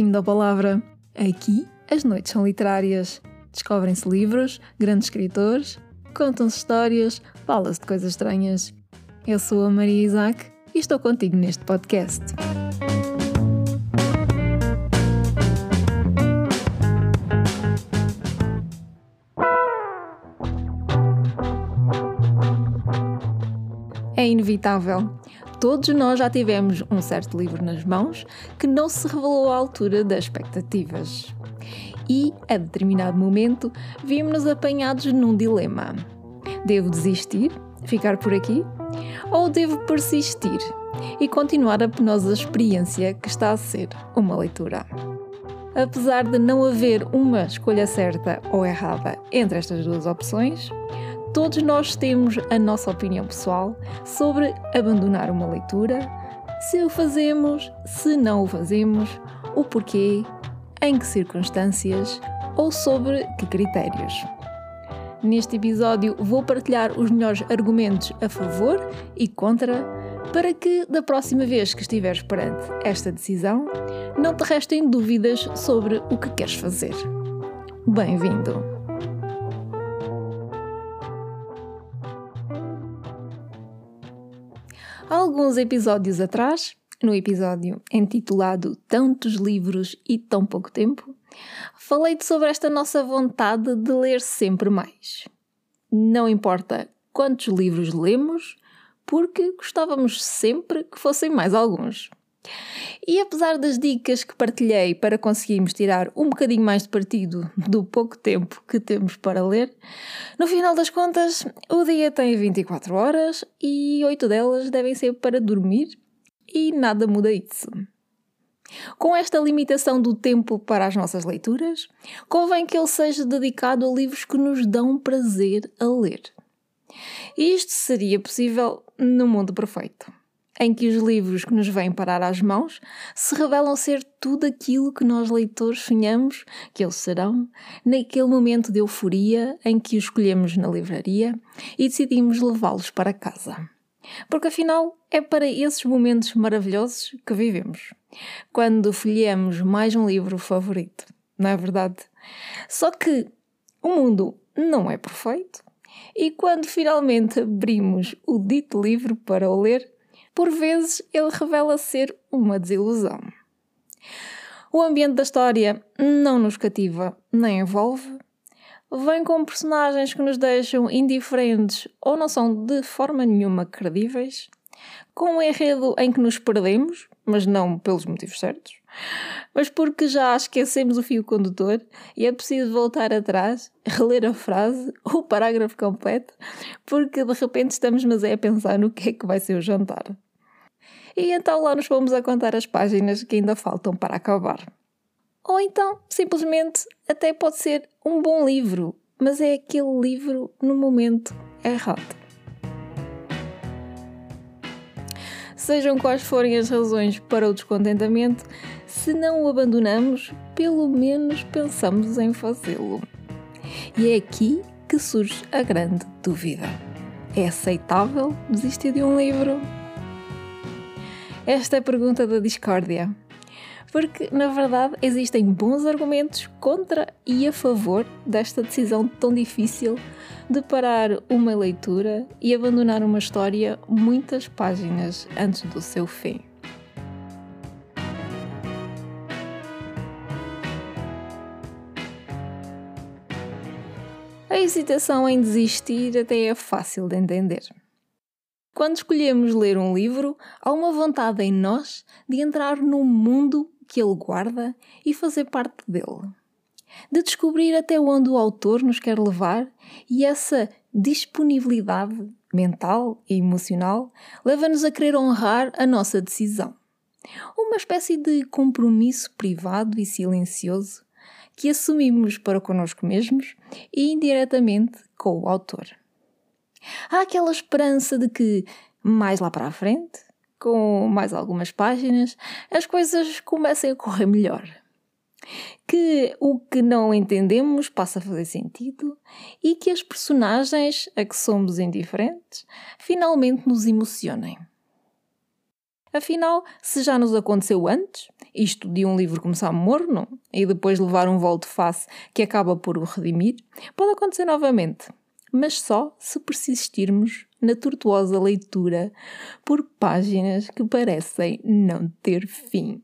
Bem-vindo à palavra. Aqui as noites são literárias. Descobrem-se livros, grandes escritores, contam-se histórias, fala-se de coisas estranhas. Eu sou a Maria Isaac e estou contigo neste podcast. É inevitável. Todos nós já tivemos um certo livro nas mãos que não se revelou à altura das expectativas. E, a determinado momento, vimos-nos apanhados num dilema. Devo desistir? Ficar por aqui? Ou devo persistir e continuar a penosa experiência que está a ser uma leitura? Apesar de não haver uma escolha certa ou errada entre estas duas opções, Todos nós temos a nossa opinião pessoal sobre abandonar uma leitura, se o fazemos, se não o fazemos, o porquê, em que circunstâncias ou sobre que critérios. Neste episódio vou partilhar os melhores argumentos a favor e contra para que, da próxima vez que estiveres perante esta decisão, não te restem dúvidas sobre o que queres fazer. Bem-vindo! Alguns episódios atrás, no episódio intitulado Tantos Livros e Tão Pouco Tempo, falei-te sobre esta nossa vontade de ler sempre mais. Não importa quantos livros lemos, porque gostávamos sempre que fossem mais alguns. E apesar das dicas que partilhei para conseguirmos tirar um bocadinho mais de partido do pouco tempo que temos para ler, no final das contas, o dia tem 24 horas e 8 delas devem ser para dormir e nada muda isso. Com esta limitação do tempo para as nossas leituras, convém que ele seja dedicado a livros que nos dão prazer a ler. Isto seria possível no mundo perfeito em que os livros que nos vêm parar às mãos se revelam ser tudo aquilo que nós leitores sonhamos que eles serão, naquele momento de euforia em que os escolhemos na livraria e decidimos levá-los para casa. Porque afinal é para esses momentos maravilhosos que vivemos, quando folheamos mais um livro favorito, não é verdade? Só que o mundo não é perfeito e quando finalmente abrimos o dito livro para o ler, por vezes ele revela ser uma desilusão. O ambiente da história não nos cativa nem envolve, vem com personagens que nos deixam indiferentes ou não são de forma nenhuma credíveis, com um enredo em que nos perdemos, mas não pelos motivos certos, mas porque já esquecemos o fio condutor e é preciso voltar atrás, reler a frase ou o parágrafo completo, porque de repente estamos mas é a pensar no que é que vai ser o jantar. E então lá nos vamos a contar as páginas que ainda faltam para acabar. Ou então, simplesmente, até pode ser um bom livro, mas é aquele livro no momento errado. Sejam quais forem as razões para o descontentamento, se não o abandonamos, pelo menos pensamos em fazê-lo. E é aqui que surge a grande dúvida: é aceitável desistir de um livro? Esta é a pergunta da discórdia. Porque, na verdade, existem bons argumentos contra e a favor desta decisão tão difícil de parar uma leitura e abandonar uma história muitas páginas antes do seu fim. A hesitação em desistir até é fácil de entender. Quando escolhemos ler um livro, há uma vontade em nós de entrar num mundo que ele guarda e fazer parte dele. De descobrir até onde o autor nos quer levar e essa disponibilidade mental e emocional leva-nos a querer honrar a nossa decisão. Uma espécie de compromisso privado e silencioso que assumimos para connosco mesmos e indiretamente com o autor. Há aquela esperança de que, mais lá para a frente, com mais algumas páginas, as coisas comecem a correr melhor. Que o que não entendemos passa a fazer sentido e que as personagens a que somos indiferentes finalmente nos emocionem. Afinal, se já nos aconteceu antes, isto de um livro começar morno e depois levar um volto face que acaba por o redimir, pode acontecer novamente, mas só se persistirmos na tortuosa leitura por páginas que parecem não ter fim.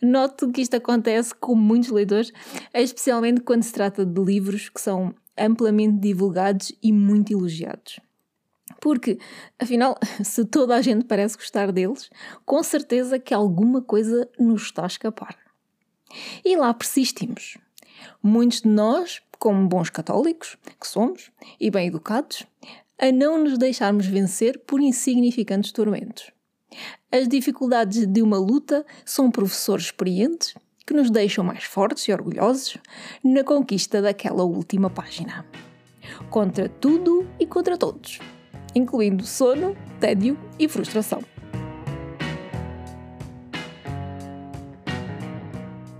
Noto que isto acontece com muitos leitores, especialmente quando se trata de livros que são amplamente divulgados e muito elogiados. Porque, afinal, se toda a gente parece gostar deles, com certeza que alguma coisa nos está a escapar. E lá persistimos. Muitos de nós, como bons católicos que somos e bem educados, a não nos deixarmos vencer por insignificantes tormentos. As dificuldades de uma luta são professores experientes que nos deixam mais fortes e orgulhosos na conquista daquela última página. Contra tudo e contra todos incluindo sono, tédio e frustração.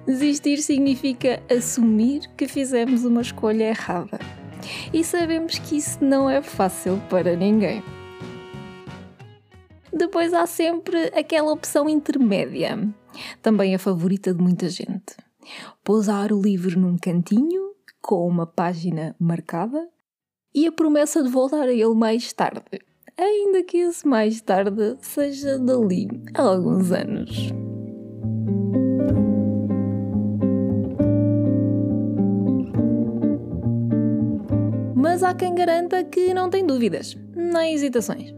Desistir significa assumir que fizemos uma escolha errada. E sabemos que isso não é fácil para ninguém. Depois há sempre aquela opção intermédia, também a favorita de muita gente. Pousar o livro num cantinho, com uma página marcada, e a promessa de voltar a ele mais tarde, ainda que esse mais tarde seja dali a alguns anos. Mas há quem garanta que não tem dúvidas, nem hesitações.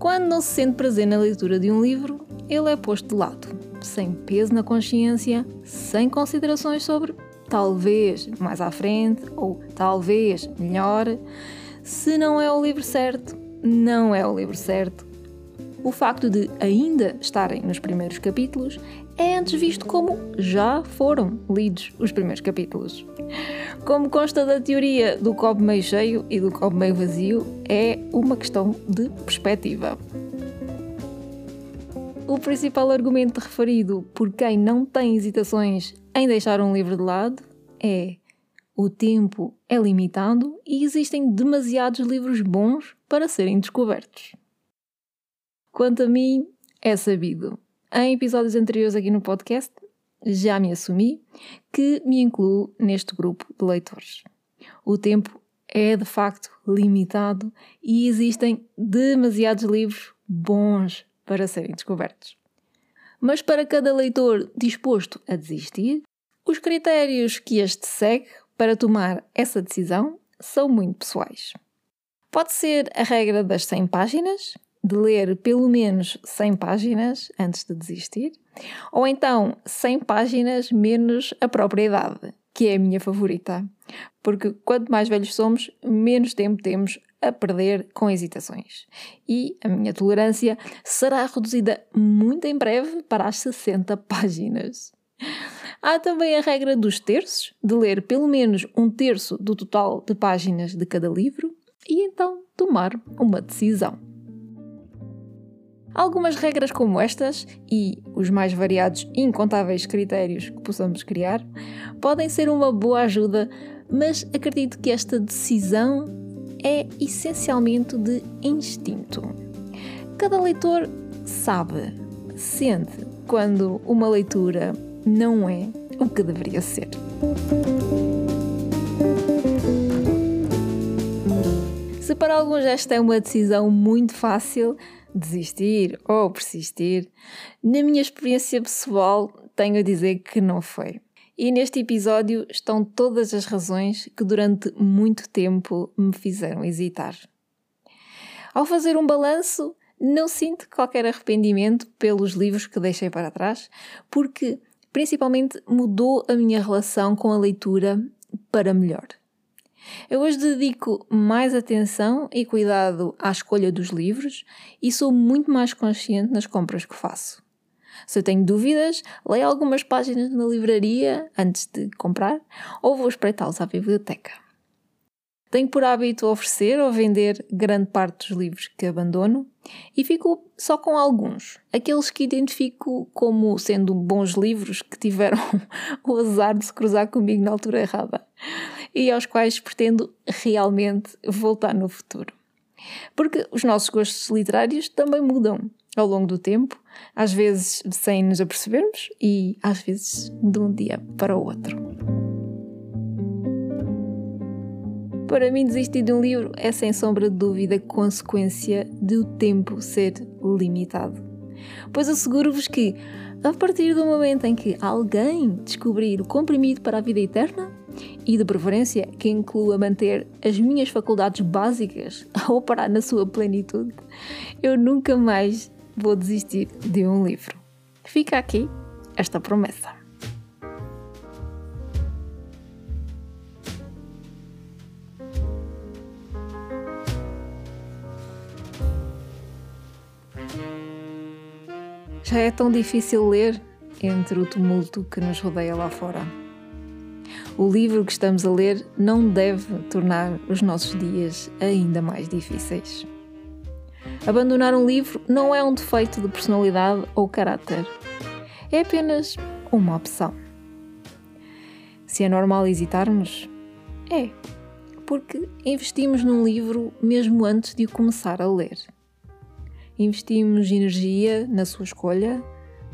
Quando não se sente prazer na leitura de um livro, ele é posto de lado, sem peso na consciência, sem considerações sobre talvez mais à frente ou talvez melhor. Se não é o livro certo, não é o livro certo. O facto de ainda estarem nos primeiros capítulos é antes visto como já foram lidos os primeiros capítulos. Como consta da teoria do copo meio cheio e do copo meio vazio, é uma questão de perspectiva. O principal argumento referido por quem não tem hesitações em deixar um livro de lado é o tempo é limitado e existem demasiados livros bons para serem descobertos. Quanto a mim, é sabido. Em episódios anteriores aqui no podcast, já me assumi que me incluo neste grupo de leitores. O tempo é de facto limitado e existem demasiados livros bons para serem descobertos. Mas para cada leitor disposto a desistir, os critérios que este segue para tomar essa decisão são muito pessoais. Pode ser a regra das 100 páginas, de ler pelo menos 100 páginas antes de desistir, ou então 100 páginas menos a própria idade, que é a minha favorita, porque quanto mais velhos somos, menos tempo temos a perder com hesitações. E a minha tolerância será reduzida muito em breve para as 60 páginas. Há também a regra dos terços, de ler pelo menos um terço do total de páginas de cada livro e então tomar uma decisão. Algumas regras como estas e os mais variados e incontáveis critérios que possamos criar podem ser uma boa ajuda, mas acredito que esta decisão é essencialmente de instinto. Cada leitor sabe, sente quando uma leitura não é o que deveria ser. Se para alguns esta é uma decisão muito fácil, desistir ou persistir, na minha experiência pessoal tenho a dizer que não foi. E neste episódio estão todas as razões que durante muito tempo me fizeram hesitar. Ao fazer um balanço, não sinto qualquer arrependimento pelos livros que deixei para trás, porque principalmente mudou a minha relação com a leitura para melhor. Eu hoje dedico mais atenção e cuidado à escolha dos livros e sou muito mais consciente nas compras que faço. Se eu tenho dúvidas, leio algumas páginas na livraria antes de comprar ou vou espreitá-los à biblioteca. Tenho por hábito oferecer ou vender grande parte dos livros que abandono e fico só com alguns, aqueles que identifico como sendo bons livros que tiveram o azar de se cruzar comigo na altura errada e aos quais pretendo realmente voltar no futuro. Porque os nossos gostos literários também mudam ao longo do tempo, às vezes sem nos apercebermos e às vezes de um dia para o outro. Para mim, desistir de um livro é sem sombra de dúvida consequência de o tempo ser limitado. Pois asseguro-vos que, a partir do momento em que alguém descobrir o comprimido para a vida eterna, e de preferência que inclua manter as minhas faculdades básicas a operar na sua plenitude, eu nunca mais vou desistir de um livro. Fica aqui esta promessa. Já é tão difícil ler entre o tumulto que nos rodeia lá fora. O livro que estamos a ler não deve tornar os nossos dias ainda mais difíceis. Abandonar um livro não é um defeito de personalidade ou caráter. É apenas uma opção. Se é normal hesitarmos, é, porque investimos num livro mesmo antes de o começar a ler. Investimos energia na sua escolha,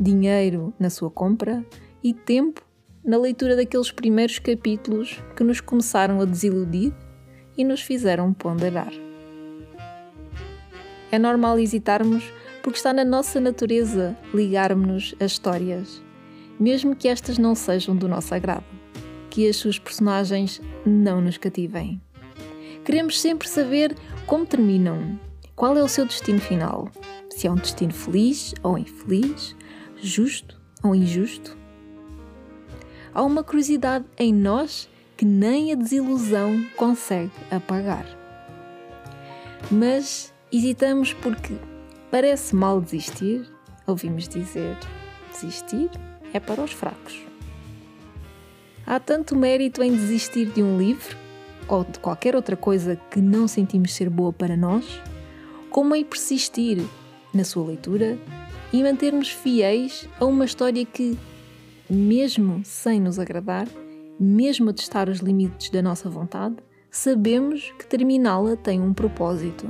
dinheiro na sua compra e tempo na leitura daqueles primeiros capítulos que nos começaram a desiludir e nos fizeram ponderar. É normal hesitarmos porque está na nossa natureza ligarmos-nos a histórias, mesmo que estas não sejam do nosso agrado, que as suas personagens não nos cativem. Queremos sempre saber como terminam, qual é o seu destino final, se é um destino feliz ou infeliz, justo ou injusto. Há uma curiosidade em nós que nem a desilusão consegue apagar. Mas hesitamos porque parece mal desistir. Ouvimos dizer: desistir é para os fracos. Há tanto mérito em desistir de um livro ou de qualquer outra coisa que não sentimos ser boa para nós, como em persistir na sua leitura e manter-nos fiéis a uma história que mesmo sem nos agradar, mesmo a testar os limites da nossa vontade, sabemos que terminá-la tem um propósito.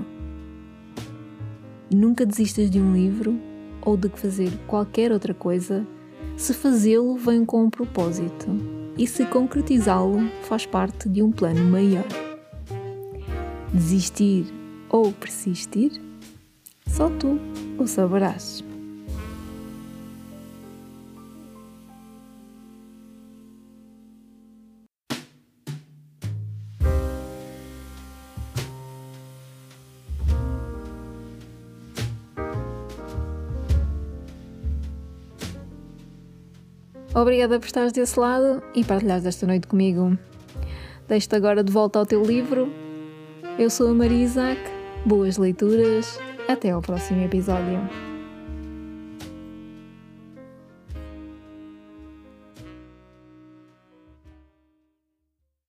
Nunca desistas de um livro ou de fazer qualquer outra coisa se fazê-lo vem com um propósito e se concretizá-lo faz parte de um plano maior. Desistir ou persistir, só tu o saberás. Obrigada por estares desse lado e partilhares esta noite comigo. Deixo-te agora de volta ao teu livro. Eu sou a Maria Isaac. Boas leituras. Até ao próximo episódio.